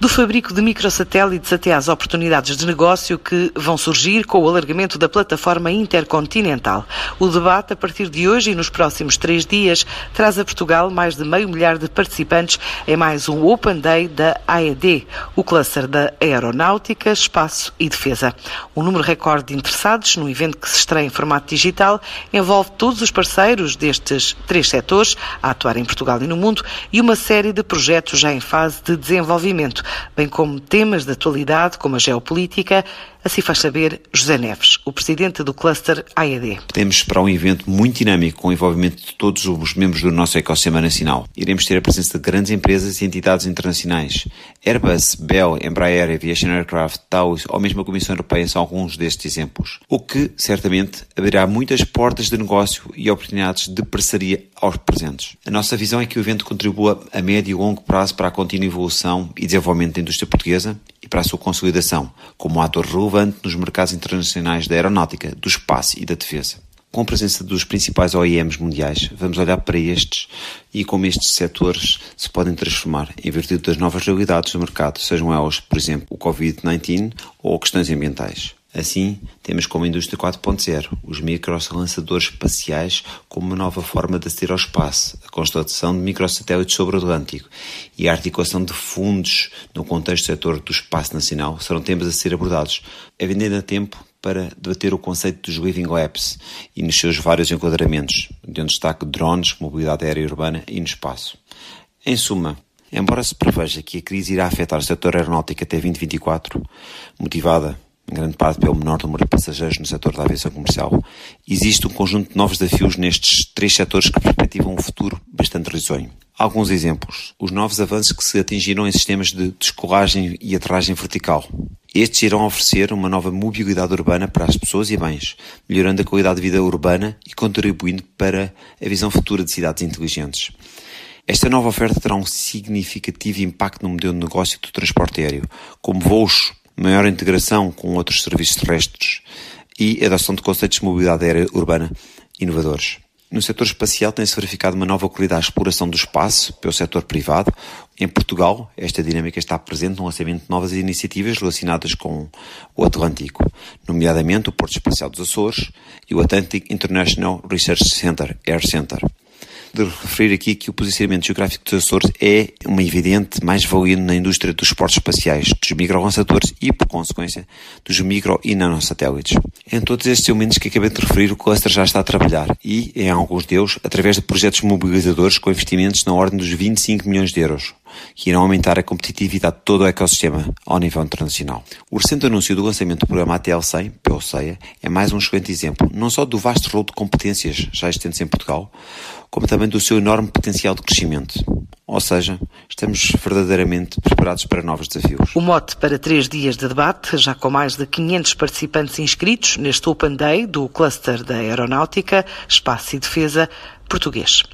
Do fabrico de microsatélites até às oportunidades de negócio que vão surgir com o alargamento da plataforma intercontinental. O debate, a partir de hoje e nos próximos três dias, traz a Portugal mais de meio milhar de participantes em mais um Open Day da AED, o cluster da Aeronáutica, Espaço e Defesa. Um número recorde de interessados no evento que se estreia em formato digital envolve todos os parceiros destes três setores a atuar em Portugal e no mundo e uma série de projetos já em fase de desenvolvimento bem como temas de atualidade como a geopolítica, Assim faz saber José Neves, o presidente do cluster AED. Podemos esperar um evento muito dinâmico com o envolvimento de todos os membros do nosso ecossistema nacional. Iremos ter a presença de grandes empresas e entidades internacionais. Airbus, Bell, Embraer, Aviation Aircraft, Taos ou mesmo a Comissão Europeia são alguns destes exemplos. O que, certamente, abrirá muitas portas de negócio e oportunidades de parceria aos presentes. A nossa visão é que o evento contribua a médio e longo prazo para a contínua evolução e desenvolvimento da indústria portuguesa para a sua consolidação, como ator relevante nos mercados internacionais da aeronáutica, do espaço e da defesa. Com a presença dos principais OEMs mundiais, vamos olhar para estes e como estes setores se podem transformar em virtude das novas realidades do mercado, sejam elas, por exemplo, o Covid-19 ou questões ambientais. Assim, temos como indústria 4.0 os microlançadores espaciais como uma nova forma de aceder ao espaço, a constatação de microsatélites sobre o Atlântico e a articulação de fundos no contexto do setor do espaço nacional serão temas a ser abordados, havendo ainda tempo para debater o conceito dos Living Labs e nos seus vários enquadramentos, de um destaque drones, mobilidade aérea urbana e no espaço. Em suma, embora se preveja que a crise irá afetar o setor aeronáutico até 2024, motivada em grande parte pelo menor número de passageiros no setor da aviação comercial, existe um conjunto de novos desafios nestes três setores que perspectivam um futuro bastante risonho. Alguns exemplos. Os novos avanços que se atingiram em sistemas de descolagem e aterragem vertical. Estes irão oferecer uma nova mobilidade urbana para as pessoas e bens, melhorando a qualidade de vida urbana e contribuindo para a visão futura de cidades inteligentes. Esta nova oferta terá um significativo impacto no modelo de negócio do transporte aéreo, como voos maior integração com outros serviços terrestres e adoção de conceitos de mobilidade aérea urbana inovadores. No setor espacial tem-se verificado uma nova qualidade de exploração do espaço pelo setor privado. Em Portugal, esta dinâmica está presente no lançamento de novas iniciativas relacionadas com o Atlântico, nomeadamente o Porto Espacial dos Açores e o Atlantic International Research Center, Air Center de referir aqui que o posicionamento geográfico dos Açores é uma evidente mais-valia na indústria dos esportes espaciais, dos microlançadores e, por consequência, dos micro e nanosatélites. Em todos estes elementos que acabei de referir, o cluster já está a trabalhar e, em alguns deles, através de projetos mobilizadores com investimentos na ordem dos 25 milhões de euros que irão aumentar a competitividade de todo o ecossistema ao nível internacional. O recente anúncio do lançamento do programa ATL100, pelo CEIA, é mais um excelente exemplo, não só do vasto rol de competências já existentes em Portugal, como também do seu enorme potencial de crescimento. Ou seja, estamos verdadeiramente preparados para novos desafios. O mote para três dias de debate, já com mais de 500 participantes inscritos neste Open Day do Cluster da Aeronáutica, Espaço e Defesa português.